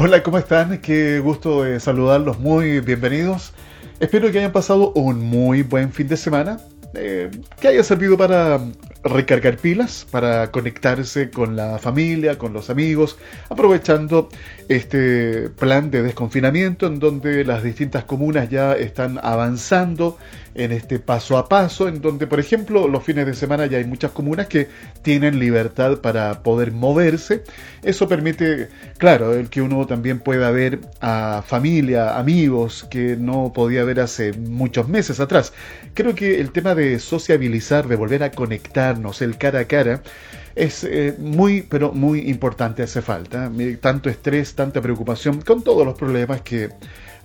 Hola, ¿cómo están? Qué gusto de saludarlos, muy bienvenidos. Espero que hayan pasado un muy buen fin de semana, eh, que haya servido para recargar pilas, para conectarse con la familia, con los amigos, aprovechando este plan de desconfinamiento en donde las distintas comunas ya están avanzando en este paso a paso, en donde, por ejemplo, los fines de semana ya hay muchas comunas que tienen libertad para poder moverse. Eso permite, claro, el que uno también pueda ver a familia, amigos que no podía ver hace muchos meses atrás. Creo que el tema de sociabilizar, de volver a conectarnos, el cara a cara, es eh, muy, pero muy importante, hace falta. Tanto estrés, tanta preocupación, con todos los problemas que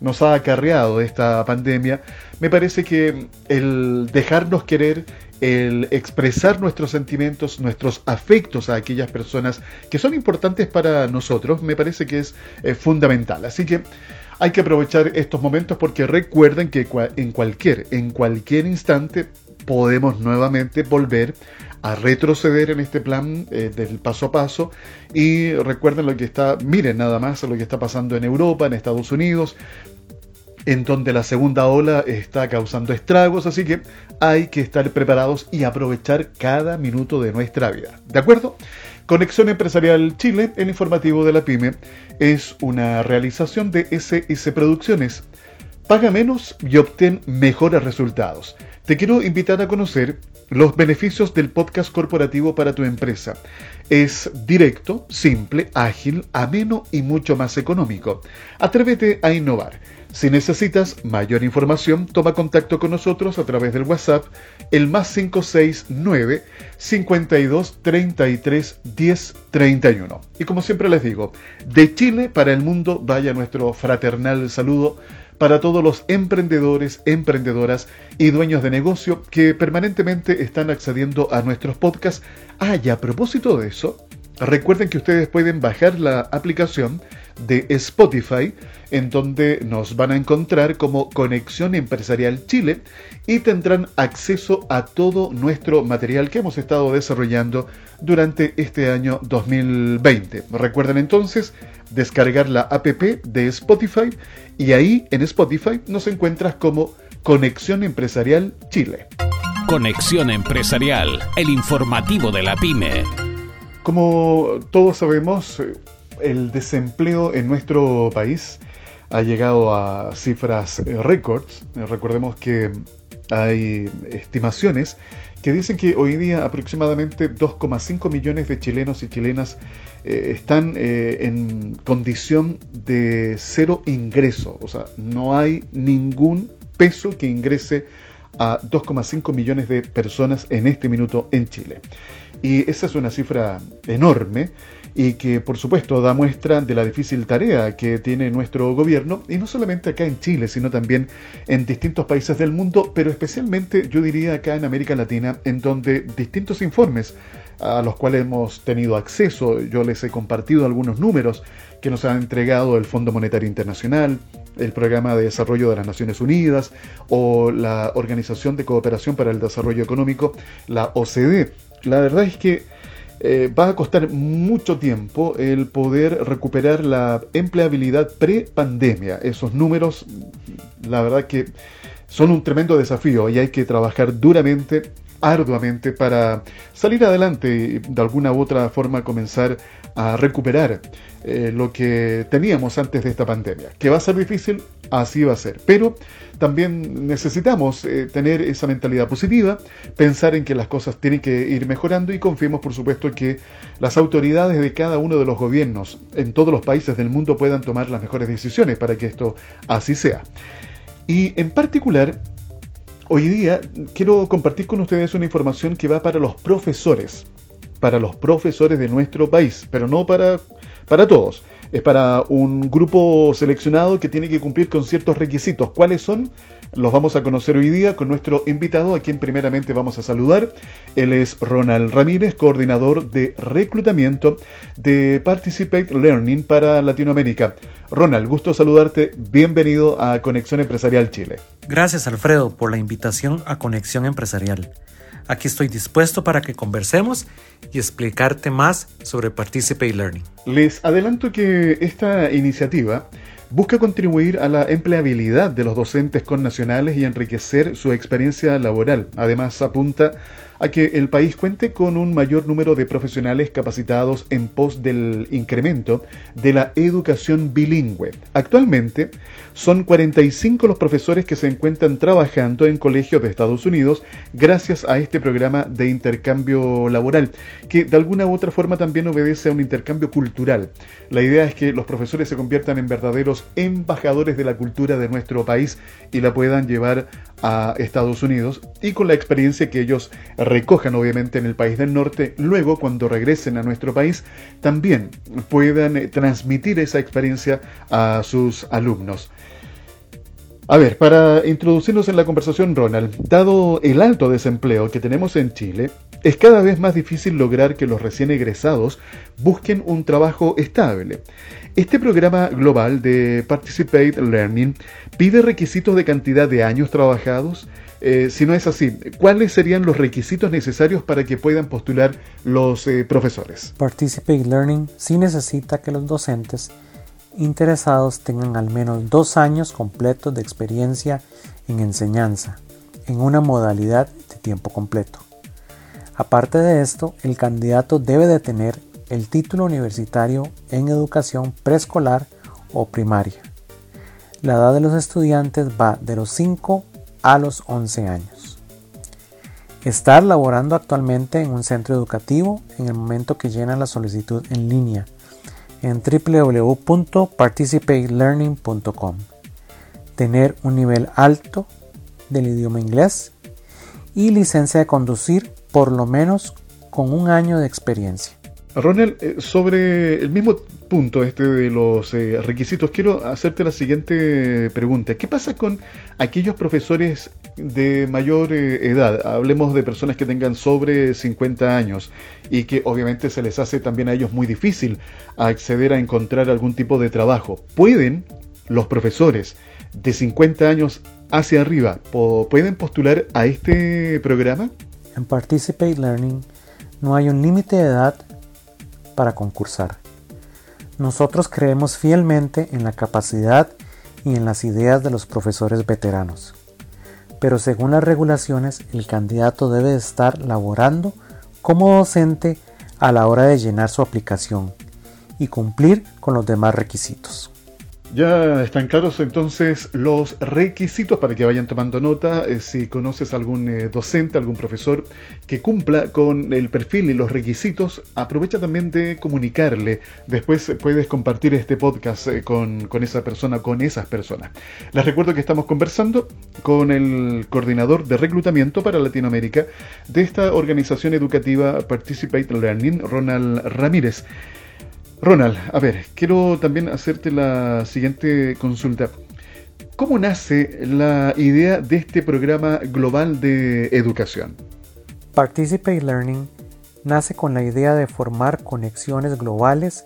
nos ha acarreado esta pandemia, me parece que el dejarnos querer, el expresar nuestros sentimientos, nuestros afectos a aquellas personas que son importantes para nosotros, me parece que es eh, fundamental. Así que hay que aprovechar estos momentos porque recuerden que en cualquier, en cualquier instante podemos nuevamente volver a retroceder en este plan eh, del paso a paso y recuerden lo que está, miren nada más lo que está pasando en Europa, en Estados Unidos, en donde la segunda ola está causando estragos, así que hay que estar preparados y aprovechar cada minuto de nuestra vida. ¿De acuerdo? Conexión Empresarial Chile, el informativo de la pyme, es una realización de SS Producciones. Paga menos y obtén mejores resultados. Te quiero invitar a conocer los beneficios del podcast corporativo para tu empresa. Es directo, simple, ágil, ameno y mucho más económico. Atrévete a innovar. Si necesitas mayor información, toma contacto con nosotros a través del WhatsApp, el más 569 52 33 10 31. Y como siempre les digo, de Chile para el mundo, vaya nuestro fraternal saludo para todos los emprendedores, emprendedoras y dueños de negocio que permanentemente están accediendo a nuestros podcasts. Ah, a propósito de eso, recuerden que ustedes pueden bajar la aplicación de Spotify, en donde nos van a encontrar como Conexión Empresarial Chile y tendrán acceso a todo nuestro material que hemos estado desarrollando durante este año 2020. Recuerden entonces descargar la app de Spotify y ahí en Spotify nos encuentras como Conexión Empresarial Chile. Conexión Empresarial, el informativo de la pyme. Como todos sabemos, el desempleo en nuestro país ha llegado a cifras eh, récords. Eh, recordemos que hay estimaciones que dicen que hoy día aproximadamente 2,5 millones de chilenos y chilenas eh, están en condición de cero ingreso. O sea, no hay ningún peso que ingrese a 2,5 millones de personas en este minuto en Chile. Y esa es una cifra enorme y que por supuesto da muestra de la difícil tarea que tiene nuestro gobierno, y no solamente acá en Chile, sino también en distintos países del mundo, pero especialmente yo diría acá en América Latina, en donde distintos informes a los cuales hemos tenido acceso, yo les he compartido algunos números que nos ha entregado el Fondo Monetario Internacional, el Programa de Desarrollo de las Naciones Unidas o la Organización de Cooperación para el Desarrollo Económico, la OCDE. La verdad es que eh, va a costar mucho tiempo el poder recuperar la empleabilidad pre-pandemia. Esos números, la verdad que son un tremendo desafío y hay que trabajar duramente, arduamente para salir adelante y de alguna u otra forma comenzar a recuperar eh, lo que teníamos antes de esta pandemia. Que va a ser difícil, así va a ser. Pero también necesitamos eh, tener esa mentalidad positiva, pensar en que las cosas tienen que ir mejorando y confiemos, por supuesto, que las autoridades de cada uno de los gobiernos en todos los países del mundo puedan tomar las mejores decisiones para que esto así sea. Y en particular, hoy día quiero compartir con ustedes una información que va para los profesores para los profesores de nuestro país, pero no para, para todos. Es para un grupo seleccionado que tiene que cumplir con ciertos requisitos. ¿Cuáles son? Los vamos a conocer hoy día con nuestro invitado, a quien primeramente vamos a saludar. Él es Ronald Ramírez, coordinador de reclutamiento de Participate Learning para Latinoamérica. Ronald, gusto saludarte. Bienvenido a Conexión Empresarial Chile. Gracias, Alfredo, por la invitación a Conexión Empresarial. Aquí estoy dispuesto para que conversemos y explicarte más sobre Participate Learning. Les adelanto que esta iniciativa busca contribuir a la empleabilidad de los docentes connacionales y enriquecer su experiencia laboral. Además, apunta a que el país cuente con un mayor número de profesionales capacitados en pos del incremento de la educación bilingüe. Actualmente son 45 los profesores que se encuentran trabajando en colegios de Estados Unidos gracias a este programa de intercambio laboral, que de alguna u otra forma también obedece a un intercambio cultural. La idea es que los profesores se conviertan en verdaderos embajadores de la cultura de nuestro país y la puedan llevar a Estados Unidos y con la experiencia que ellos recojan obviamente en el país del norte, luego cuando regresen a nuestro país también puedan eh, transmitir esa experiencia a sus alumnos. A ver, para introducirnos en la conversación, Ronald, dado el alto desempleo que tenemos en Chile, es cada vez más difícil lograr que los recién egresados busquen un trabajo estable. Este programa global de Participate Learning pide requisitos de cantidad de años trabajados. Eh, si no es así, ¿cuáles serían los requisitos necesarios para que puedan postular los eh, profesores? Participate Learning sí necesita que los docentes interesados tengan al menos dos años completos de experiencia en enseñanza, en una modalidad de tiempo completo. Aparte de esto, el candidato debe de tener el título universitario en educación preescolar o primaria. La edad de los estudiantes va de los 5 a los 11 años. Estar laborando actualmente en un centro educativo en el momento que llenan la solicitud en línea en www.participatelearning.com. Tener un nivel alto del idioma inglés y licencia de conducir por lo menos con un año de experiencia. Ronald, eh, sobre el mismo punto este de los eh, requisitos, quiero hacerte la siguiente pregunta. ¿Qué pasa con aquellos profesores de mayor eh, edad? Hablemos de personas que tengan sobre 50 años y que obviamente se les hace también a ellos muy difícil acceder a encontrar algún tipo de trabajo. ¿Pueden los profesores de 50 años hacia arriba, pueden postular a este programa? En Participate Learning no hay un límite de edad para concursar. Nosotros creemos fielmente en la capacidad y en las ideas de los profesores veteranos, pero según las regulaciones el candidato debe estar laborando como docente a la hora de llenar su aplicación y cumplir con los demás requisitos. Ya están claros entonces los requisitos para que vayan tomando nota. Eh, si conoces algún eh, docente, algún profesor que cumpla con el perfil y los requisitos, aprovecha también de comunicarle. Después puedes compartir este podcast eh, con, con esa persona, con esas personas. Les recuerdo que estamos conversando con el coordinador de reclutamiento para Latinoamérica de esta organización educativa Participate Learning, Ronald Ramírez. Ronald, a ver, quiero también hacerte la siguiente consulta. ¿Cómo nace la idea de este programa global de educación? Participate Learning nace con la idea de formar conexiones globales,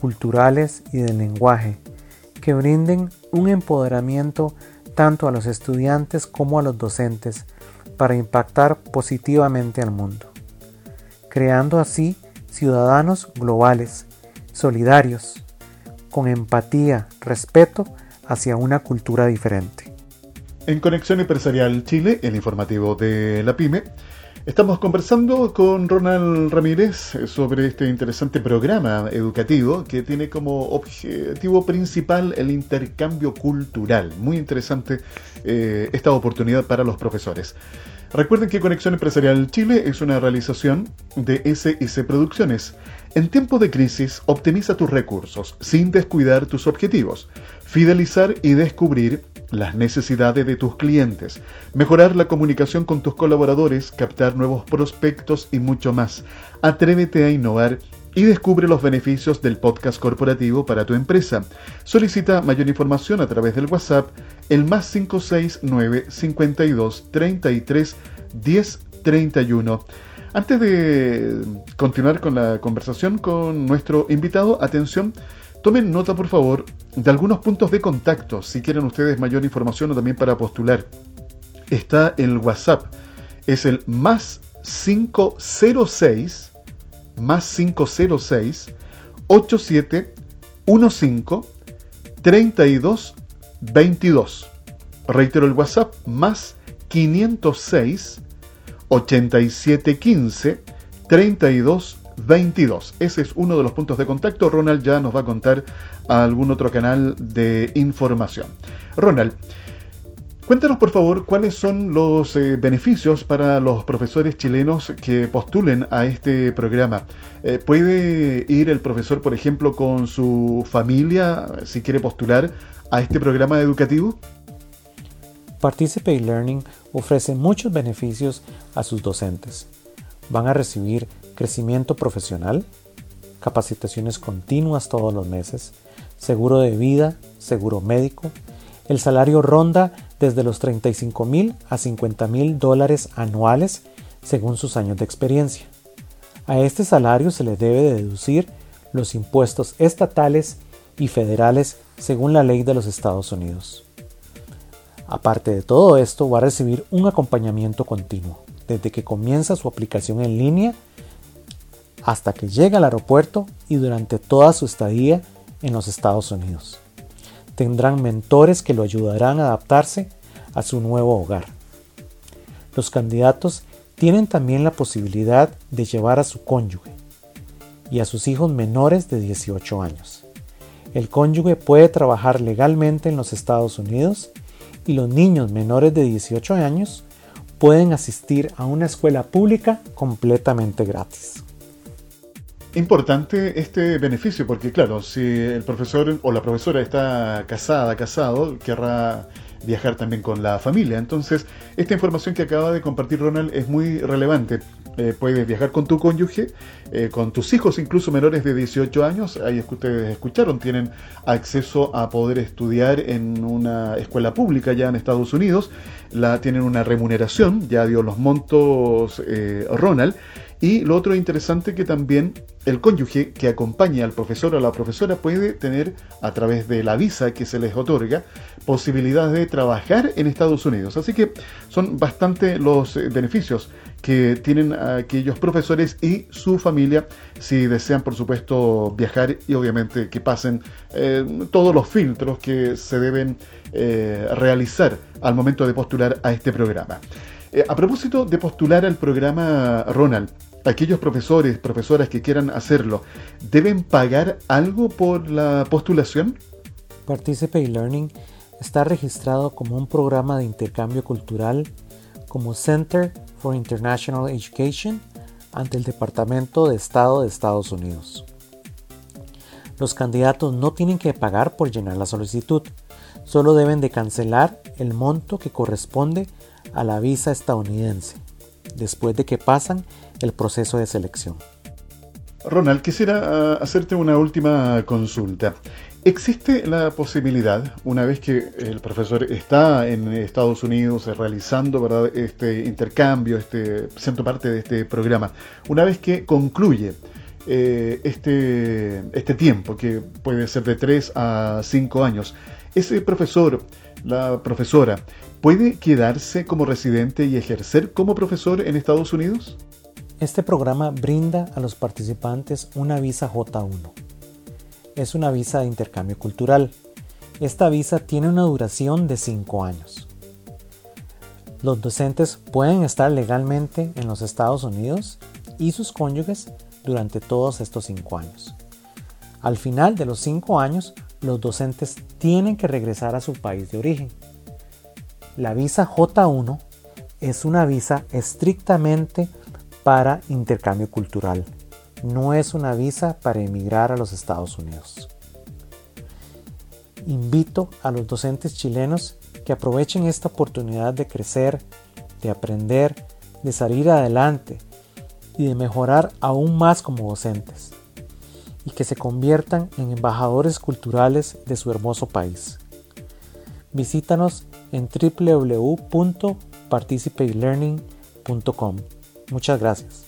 culturales y de lenguaje que brinden un empoderamiento tanto a los estudiantes como a los docentes para impactar positivamente al mundo, creando así ciudadanos globales solidarios, con empatía, respeto hacia una cultura diferente. En Conexión Empresarial Chile, el informativo de la PyME, estamos conversando con Ronald Ramírez sobre este interesante programa educativo que tiene como objetivo principal el intercambio cultural. Muy interesante eh, esta oportunidad para los profesores. Recuerden que Conexión Empresarial Chile es una realización de SIC Producciones. En tiempo de crisis, optimiza tus recursos sin descuidar tus objetivos, fidelizar y descubrir las necesidades de tus clientes, mejorar la comunicación con tus colaboradores, captar nuevos prospectos y mucho más. Atrévete a innovar y descubre los beneficios del podcast corporativo para tu empresa. Solicita mayor información a través del WhatsApp el más 569 52 33 10 31. Antes de continuar con la conversación con nuestro invitado, atención, tomen nota por favor de algunos puntos de contacto si quieren ustedes mayor información o también para postular. Está el WhatsApp, es el más 506 más 506 8715 32 22. Reitero el WhatsApp más 506 8715 32 22. Ese es uno de los puntos de contacto. Ronald ya nos va a contar algún otro canal de información. Ronald, Cuéntanos, por favor, cuáles son los eh, beneficios para los profesores chilenos que postulen a este programa. Eh, ¿Puede ir el profesor, por ejemplo, con su familia si quiere postular a este programa educativo? Participate Learning ofrece muchos beneficios a sus docentes. Van a recibir crecimiento profesional, capacitaciones continuas todos los meses, seguro de vida, seguro médico, el salario ronda desde los 35 mil a 50 mil dólares anuales según sus años de experiencia. A este salario se le debe deducir los impuestos estatales y federales según la ley de los Estados Unidos. Aparte de todo esto, va a recibir un acompañamiento continuo, desde que comienza su aplicación en línea hasta que llega al aeropuerto y durante toda su estadía en los Estados Unidos tendrán mentores que lo ayudarán a adaptarse a su nuevo hogar. Los candidatos tienen también la posibilidad de llevar a su cónyuge y a sus hijos menores de 18 años. El cónyuge puede trabajar legalmente en los Estados Unidos y los niños menores de 18 años pueden asistir a una escuela pública completamente gratis importante este beneficio, porque claro, si el profesor o la profesora está casada, casado, querrá viajar también con la familia. Entonces, esta información que acaba de compartir Ronald es muy relevante. Eh, puedes viajar con tu cónyuge, eh, con tus hijos incluso menores de 18 años, ahí es que ustedes escucharon, tienen acceso a poder estudiar en una escuela pública ya en Estados Unidos, la tienen una remuneración, ya dio los montos eh, Ronald, y lo otro interesante que también el cónyuge que acompaña al profesor o la profesora puede tener, a través de la visa que se les otorga, posibilidad de trabajar en Estados Unidos. Así que son bastante los eh, beneficios que tienen aquellos profesores y su familia si desean, por supuesto, viajar y obviamente que pasen eh, todos los filtros que se deben eh, realizar al momento de postular a este programa. a propósito de postular al programa Ronald, aquellos profesores, profesoras que quieran hacerlo, ¿deben pagar algo por la postulación? Participate Learning está registrado como un programa de intercambio cultural como Center for International Education ante el Departamento de Estado de Estados Unidos. Los candidatos no tienen que pagar por llenar la solicitud, solo deben de cancelar el monto que corresponde a la visa estadounidense, después de que pasan el proceso de selección. Ronald, quisiera ah, hacerte una última consulta. ¿Existe la posibilidad, una vez que el profesor está en Estados Unidos realizando ¿verdad? este intercambio, este, siendo parte de este programa, una vez que concluye eh, este, este tiempo, que puede ser de 3 a 5 años, ese profesor, la profesora, puede quedarse como residente y ejercer como profesor en Estados Unidos? Este programa brinda a los participantes una visa J1. Es una visa de intercambio cultural. Esta visa tiene una duración de 5 años. Los docentes pueden estar legalmente en los Estados Unidos y sus cónyuges durante todos estos 5 años. Al final de los 5 años, los docentes tienen que regresar a su país de origen. La visa J1 es una visa estrictamente para intercambio cultural. No es una visa para emigrar a los Estados Unidos. Invito a los docentes chilenos que aprovechen esta oportunidad de crecer, de aprender, de salir adelante y de mejorar aún más como docentes y que se conviertan en embajadores culturales de su hermoso país. Visítanos en www.participatelearning.com. Muchas gracias.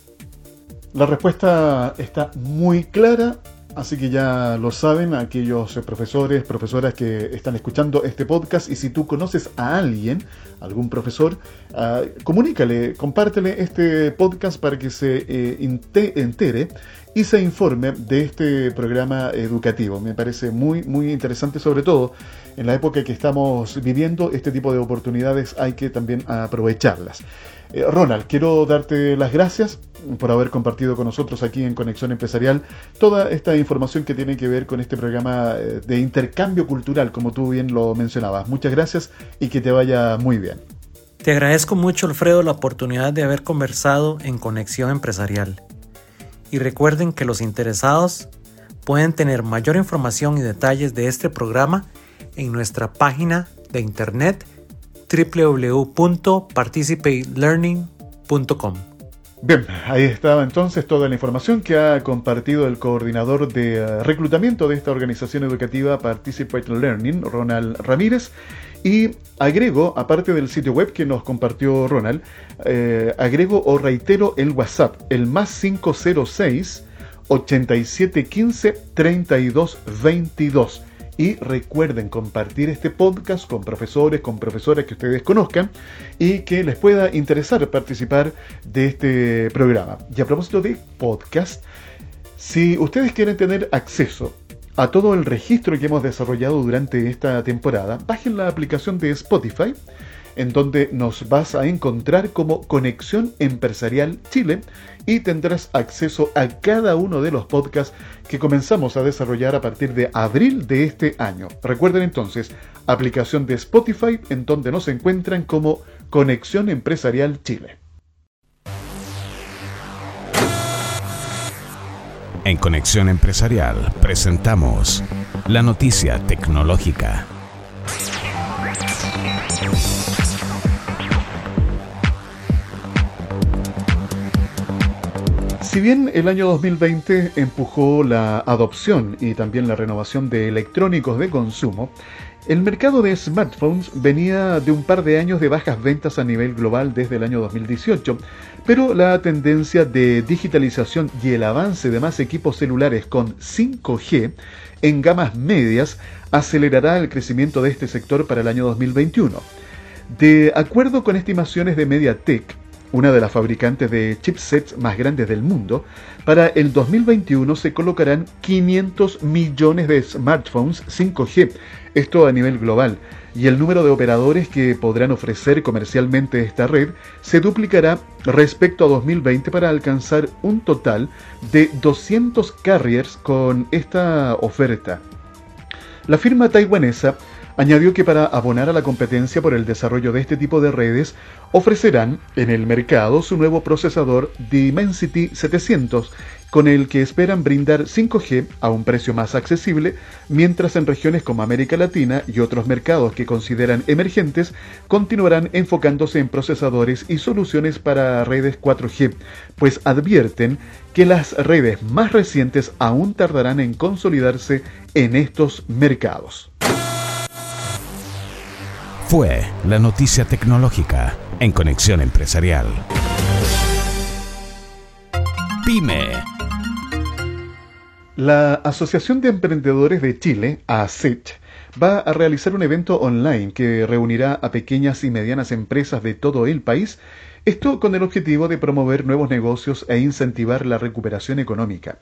La respuesta está muy clara. Así que ya lo saben aquellos profesores, profesoras que están escuchando este podcast y si tú conoces a alguien, algún profesor, uh, comunícale, compártele este podcast para que se eh, entere y se informe de este programa educativo. Me parece muy, muy interesante, sobre todo en la época que estamos viviendo, este tipo de oportunidades hay que también aprovecharlas. Eh, Ronald, quiero darte las gracias por haber compartido con nosotros aquí en Conexión Empresarial toda esta información que tiene que ver con este programa eh, de intercambio cultural, como tú bien lo mencionabas. Muchas gracias y que te vaya muy bien. Te agradezco mucho, Alfredo, la oportunidad de haber conversado en Conexión Empresarial. Y recuerden que los interesados pueden tener mayor información y detalles de este programa en nuestra página de internet www.participatelearning.com. Bien, ahí estaba entonces toda la información que ha compartido el coordinador de eh, reclutamiento de esta organización educativa Participate Learning, Ronald Ramírez. Y agrego, aparte del sitio web que nos compartió Ronald, eh, agrego o reitero el WhatsApp, el más 506 8715 3222 y recuerden compartir este podcast con profesores, con profesoras que ustedes conozcan y que les pueda interesar participar de este programa. Y a propósito de podcast, si ustedes quieren tener acceso a todo el registro que hemos desarrollado durante esta temporada, bajen la aplicación de Spotify en donde nos vas a encontrar como Conexión Empresarial Chile y tendrás acceso a cada uno de los podcasts que comenzamos a desarrollar a partir de abril de este año. Recuerden entonces, aplicación de Spotify en donde nos encuentran como Conexión Empresarial Chile. En Conexión Empresarial presentamos la noticia tecnológica. Si bien el año 2020 empujó la adopción y también la renovación de electrónicos de consumo, el mercado de smartphones venía de un par de años de bajas ventas a nivel global desde el año 2018, pero la tendencia de digitalización y el avance de más equipos celulares con 5G en gamas medias acelerará el crecimiento de este sector para el año 2021. De acuerdo con estimaciones de MediaTek, una de las fabricantes de chipsets más grandes del mundo, para el 2021 se colocarán 500 millones de smartphones 5G, esto a nivel global, y el número de operadores que podrán ofrecer comercialmente esta red se duplicará respecto a 2020 para alcanzar un total de 200 carriers con esta oferta. La firma taiwanesa Añadió que para abonar a la competencia por el desarrollo de este tipo de redes, ofrecerán en el mercado su nuevo procesador Dimensity 700, con el que esperan brindar 5G a un precio más accesible, mientras en regiones como América Latina y otros mercados que consideran emergentes continuarán enfocándose en procesadores y soluciones para redes 4G, pues advierten que las redes más recientes aún tardarán en consolidarse en estos mercados fue la noticia tecnológica en Conexión Empresarial. PYME. La Asociación de Emprendedores de Chile, ASECH, va a realizar un evento online que reunirá a pequeñas y medianas empresas de todo el país, esto con el objetivo de promover nuevos negocios e incentivar la recuperación económica.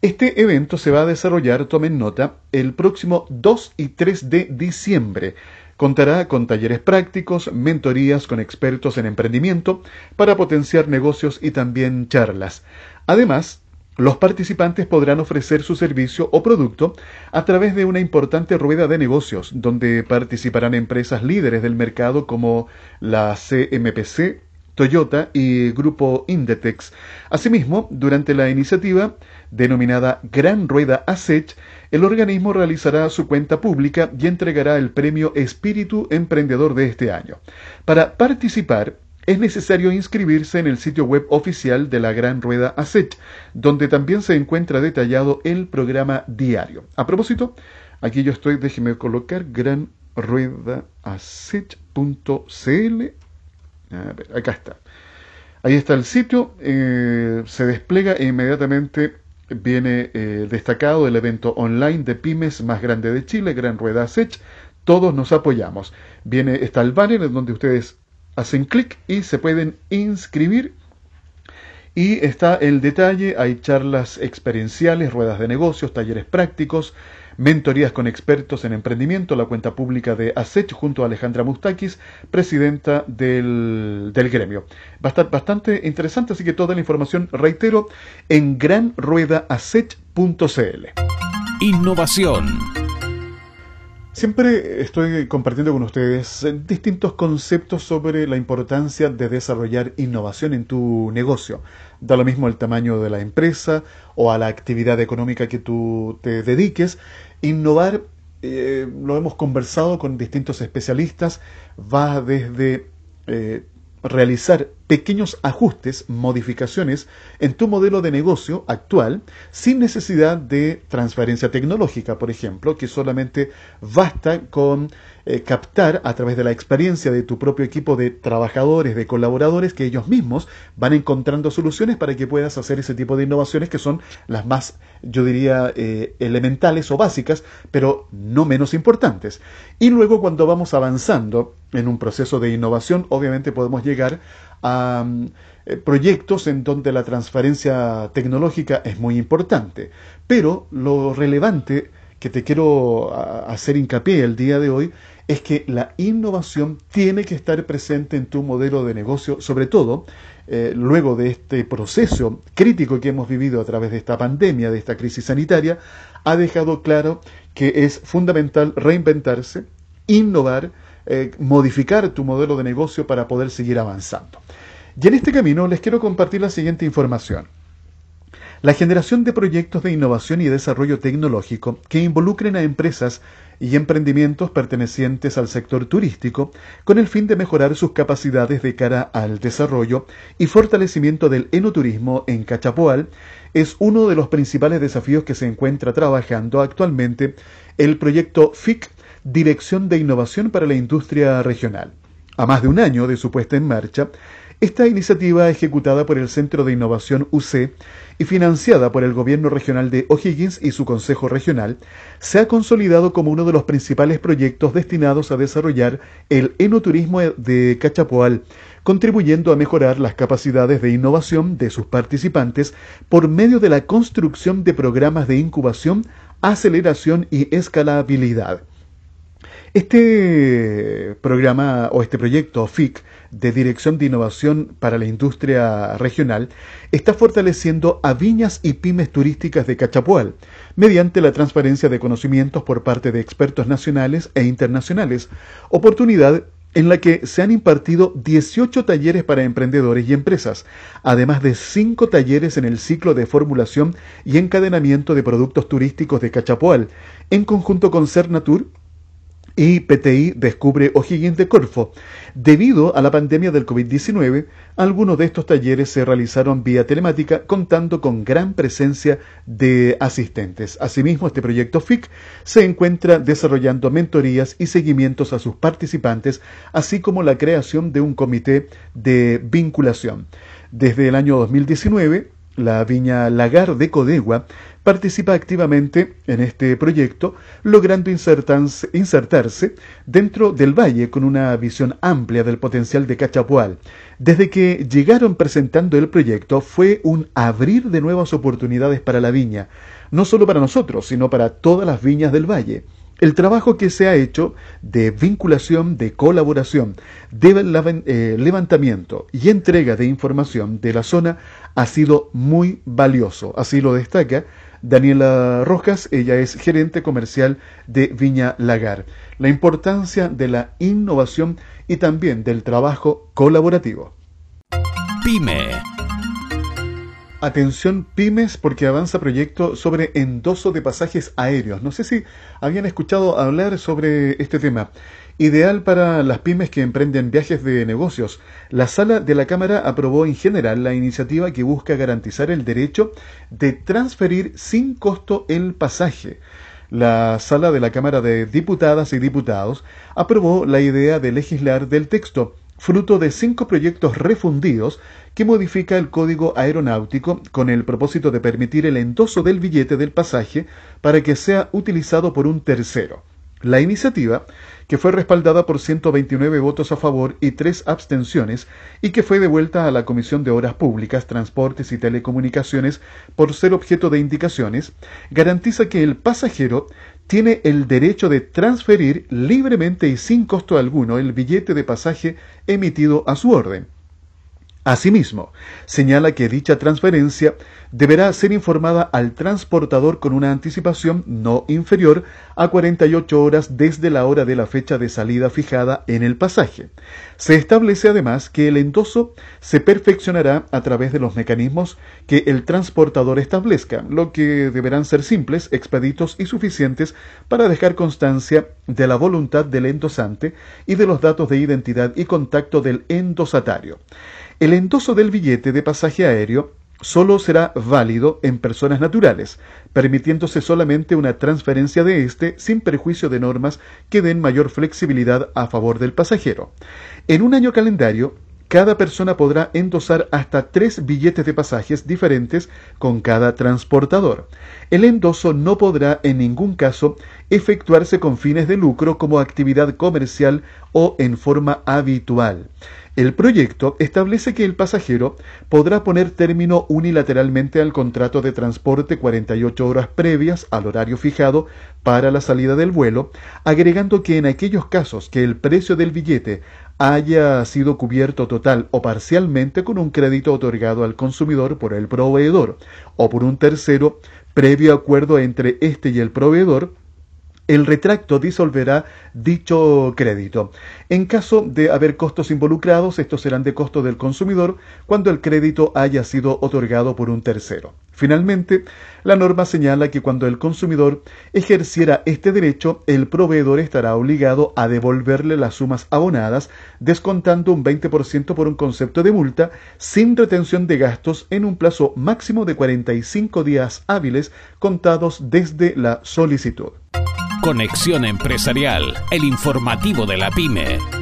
Este evento se va a desarrollar, tomen nota, el próximo 2 y 3 de diciembre Contará con talleres prácticos, mentorías con expertos en emprendimiento para potenciar negocios y también charlas. Además, los participantes podrán ofrecer su servicio o producto a través de una importante rueda de negocios, donde participarán empresas líderes del mercado como la CMPC, Toyota y Grupo Indetex. Asimismo, durante la iniciativa, denominada Gran Rueda ASECH, el organismo realizará su cuenta pública y entregará el premio Espíritu Emprendedor de este año. Para participar, es necesario inscribirse en el sitio web oficial de la Gran Rueda ASECH, donde también se encuentra detallado el programa diario. A propósito, aquí yo estoy, déjeme colocar Gran Rueda A ver, acá está. Ahí está el sitio, eh, se despliega e inmediatamente viene eh, destacado el evento online de pymes más grande de Chile, Gran Rueda Sech. Todos nos apoyamos. Viene, está el banner en donde ustedes hacen clic y se pueden inscribir. Y está el detalle, hay charlas experienciales, ruedas de negocios, talleres prácticos, mentorías con expertos en emprendimiento, la cuenta pública de ASECH junto a Alejandra Mustakis, presidenta del, del gremio. Va a estar bastante interesante, así que toda la información, reitero, en granruedaasech.cl. Innovación. Siempre estoy compartiendo con ustedes distintos conceptos sobre la importancia de desarrollar innovación en tu negocio. Da lo mismo el tamaño de la empresa o a la actividad económica que tú te dediques. Innovar, eh, lo hemos conversado con distintos especialistas, va desde eh, realizar pequeños ajustes, modificaciones en tu modelo de negocio actual sin necesidad de transferencia tecnológica, por ejemplo, que solamente basta con eh, captar a través de la experiencia de tu propio equipo de trabajadores, de colaboradores, que ellos mismos van encontrando soluciones para que puedas hacer ese tipo de innovaciones que son las más, yo diría, eh, elementales o básicas, pero no menos importantes. Y luego cuando vamos avanzando en un proceso de innovación, obviamente podemos llegar a eh, proyectos en donde la transferencia tecnológica es muy importante. Pero lo relevante que te quiero hacer hincapié el día de hoy es que la innovación tiene que estar presente en tu modelo de negocio, sobre todo eh, luego de este proceso crítico que hemos vivido a través de esta pandemia, de esta crisis sanitaria, ha dejado claro que es fundamental reinventarse, innovar, eh, modificar tu modelo de negocio para poder seguir avanzando. Y en este camino les quiero compartir la siguiente información. La generación de proyectos de innovación y desarrollo tecnológico que involucren a empresas y emprendimientos pertenecientes al sector turístico con el fin de mejorar sus capacidades de cara al desarrollo y fortalecimiento del enoturismo en Cachapoal es uno de los principales desafíos que se encuentra trabajando actualmente el proyecto FIC Dirección de Innovación para la Industria Regional. A más de un año de su puesta en marcha, esta iniciativa, ejecutada por el Centro de Innovación UC y financiada por el Gobierno Regional de O'Higgins y su Consejo Regional, se ha consolidado como uno de los principales proyectos destinados a desarrollar el enoturismo de Cachapoal, contribuyendo a mejorar las capacidades de innovación de sus participantes por medio de la construcción de programas de incubación, aceleración y escalabilidad. Este programa o este proyecto FIC de Dirección de Innovación para la Industria Regional está fortaleciendo a viñas y pymes turísticas de Cachapual mediante la transparencia de conocimientos por parte de expertos nacionales e internacionales, oportunidad en la que se han impartido 18 talleres para emprendedores y empresas, además de 5 talleres en el ciclo de formulación y encadenamiento de productos turísticos de Cachapoal, en conjunto con Cernatur y PTI descubre O'Higgins de Corfo. Debido a la pandemia del COVID-19, algunos de estos talleres se realizaron vía telemática, contando con gran presencia de asistentes. Asimismo, este proyecto FIC se encuentra desarrollando mentorías y seguimientos a sus participantes, así como la creación de un comité de vinculación. Desde el año 2019, la viña Lagar de Codegua participa activamente en este proyecto, logrando insertarse dentro del valle con una visión amplia del potencial de Cachapual. Desde que llegaron presentando el proyecto fue un abrir de nuevas oportunidades para la viña, no solo para nosotros, sino para todas las viñas del valle. El trabajo que se ha hecho de vinculación, de colaboración, de eh, levantamiento y entrega de información de la zona ha sido muy valioso. Así lo destaca Daniela Rojas, ella es gerente comercial de Viña Lagar. La importancia de la innovación y también del trabajo colaborativo. Pyme. Atención pymes porque avanza proyecto sobre endoso de pasajes aéreos. No sé si habían escuchado hablar sobre este tema. Ideal para las pymes que emprenden viajes de negocios. La sala de la Cámara aprobó en general la iniciativa que busca garantizar el derecho de transferir sin costo el pasaje. La sala de la Cámara de Diputadas y Diputados aprobó la idea de legislar del texto fruto de cinco proyectos refundidos que modifica el código aeronáutico con el propósito de permitir el endoso del billete del pasaje para que sea utilizado por un tercero. La iniciativa, que fue respaldada por 129 votos a favor y tres abstenciones, y que fue devuelta a la Comisión de Obras Públicas, Transportes y Telecomunicaciones por ser objeto de indicaciones, garantiza que el pasajero tiene el derecho de transferir libremente y sin costo alguno el billete de pasaje emitido a su orden. Asimismo, señala que dicha transferencia deberá ser informada al transportador con una anticipación no inferior a 48 horas desde la hora de la fecha de salida fijada en el pasaje. Se establece además que el endoso se perfeccionará a través de los mecanismos que el transportador establezca, lo que deberán ser simples, expeditos y suficientes para dejar constancia de la voluntad del endosante y de los datos de identidad y contacto del endosatario. El endoso del billete de pasaje aéreo solo será válido en personas naturales, permitiéndose solamente una transferencia de éste sin perjuicio de normas que den mayor flexibilidad a favor del pasajero. En un año calendario, cada persona podrá endosar hasta tres billetes de pasajes diferentes con cada transportador. El endoso no podrá en ningún caso efectuarse con fines de lucro como actividad comercial o en forma habitual. El proyecto establece que el pasajero podrá poner término unilateralmente al contrato de transporte 48 horas previas al horario fijado para la salida del vuelo, agregando que en aquellos casos que el precio del billete haya sido cubierto total o parcialmente con un crédito otorgado al consumidor por el proveedor o por un tercero previo acuerdo entre éste y el proveedor, el retracto disolverá dicho crédito. En caso de haber costos involucrados, estos serán de costo del consumidor cuando el crédito haya sido otorgado por un tercero. Finalmente, la norma señala que cuando el consumidor ejerciera este derecho, el proveedor estará obligado a devolverle las sumas abonadas, descontando un 20% por un concepto de multa, sin retención de gastos en un plazo máximo de 45 días hábiles contados desde la solicitud. Conexión Empresarial, el informativo de la pyme.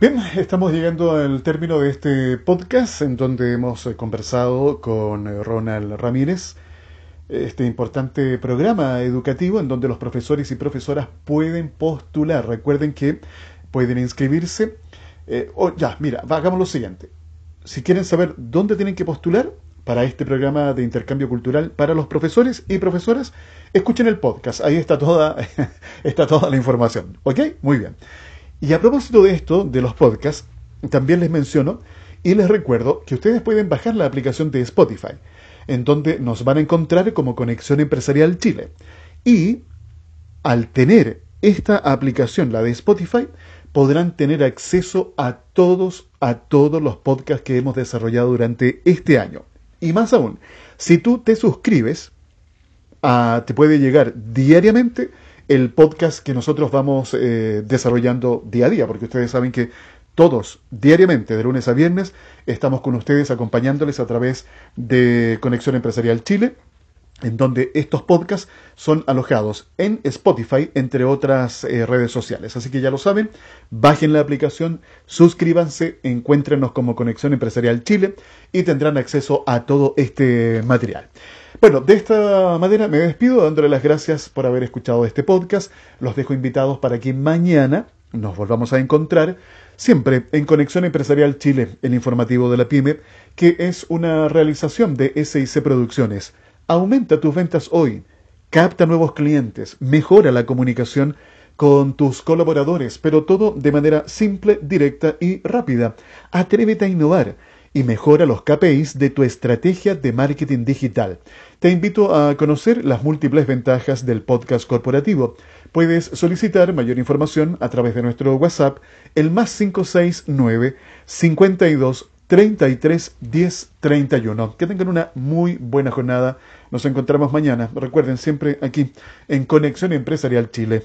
Bien, estamos llegando al término de este podcast en donde hemos eh, conversado con eh, Ronald Ramírez, este importante programa educativo en donde los profesores y profesoras pueden postular. Recuerden que pueden inscribirse. Eh, ya, mira, hagamos lo siguiente. Si quieren saber dónde tienen que postular, para este programa de intercambio cultural para los profesores y profesoras, escuchen el podcast. Ahí está toda, está toda la información. ¿Ok? Muy bien. Y a propósito de esto, de los podcasts, también les menciono y les recuerdo que ustedes pueden bajar la aplicación de Spotify, en donde nos van a encontrar como Conexión Empresarial Chile. Y al tener esta aplicación, la de Spotify, podrán tener acceso a todos, a todos los podcasts que hemos desarrollado durante este año. Y más aún, si tú te suscribes, ah, te puede llegar diariamente el podcast que nosotros vamos eh, desarrollando día a día, porque ustedes saben que todos, diariamente, de lunes a viernes, estamos con ustedes acompañándoles a través de Conexión Empresarial Chile en donde estos podcasts son alojados en Spotify, entre otras eh, redes sociales. Así que ya lo saben, bajen la aplicación, suscríbanse, encuéntrenos como Conexión Empresarial Chile y tendrán acceso a todo este material. Bueno, de esta manera me despido dándole las gracias por haber escuchado este podcast. Los dejo invitados para que mañana nos volvamos a encontrar siempre en Conexión Empresarial Chile, el informativo de la PyME, que es una realización de SIC Producciones Aumenta tus ventas hoy, capta nuevos clientes, mejora la comunicación con tus colaboradores, pero todo de manera simple, directa y rápida. Atrévete a innovar y mejora los KPIs de tu estrategia de marketing digital. Te invito a conocer las múltiples ventajas del podcast corporativo. Puedes solicitar mayor información a través de nuestro WhatsApp, el más 569 52 33 10 31. Que tengan una muy buena jornada. Nos encontramos mañana. Recuerden siempre aquí en Conexión Empresarial Chile.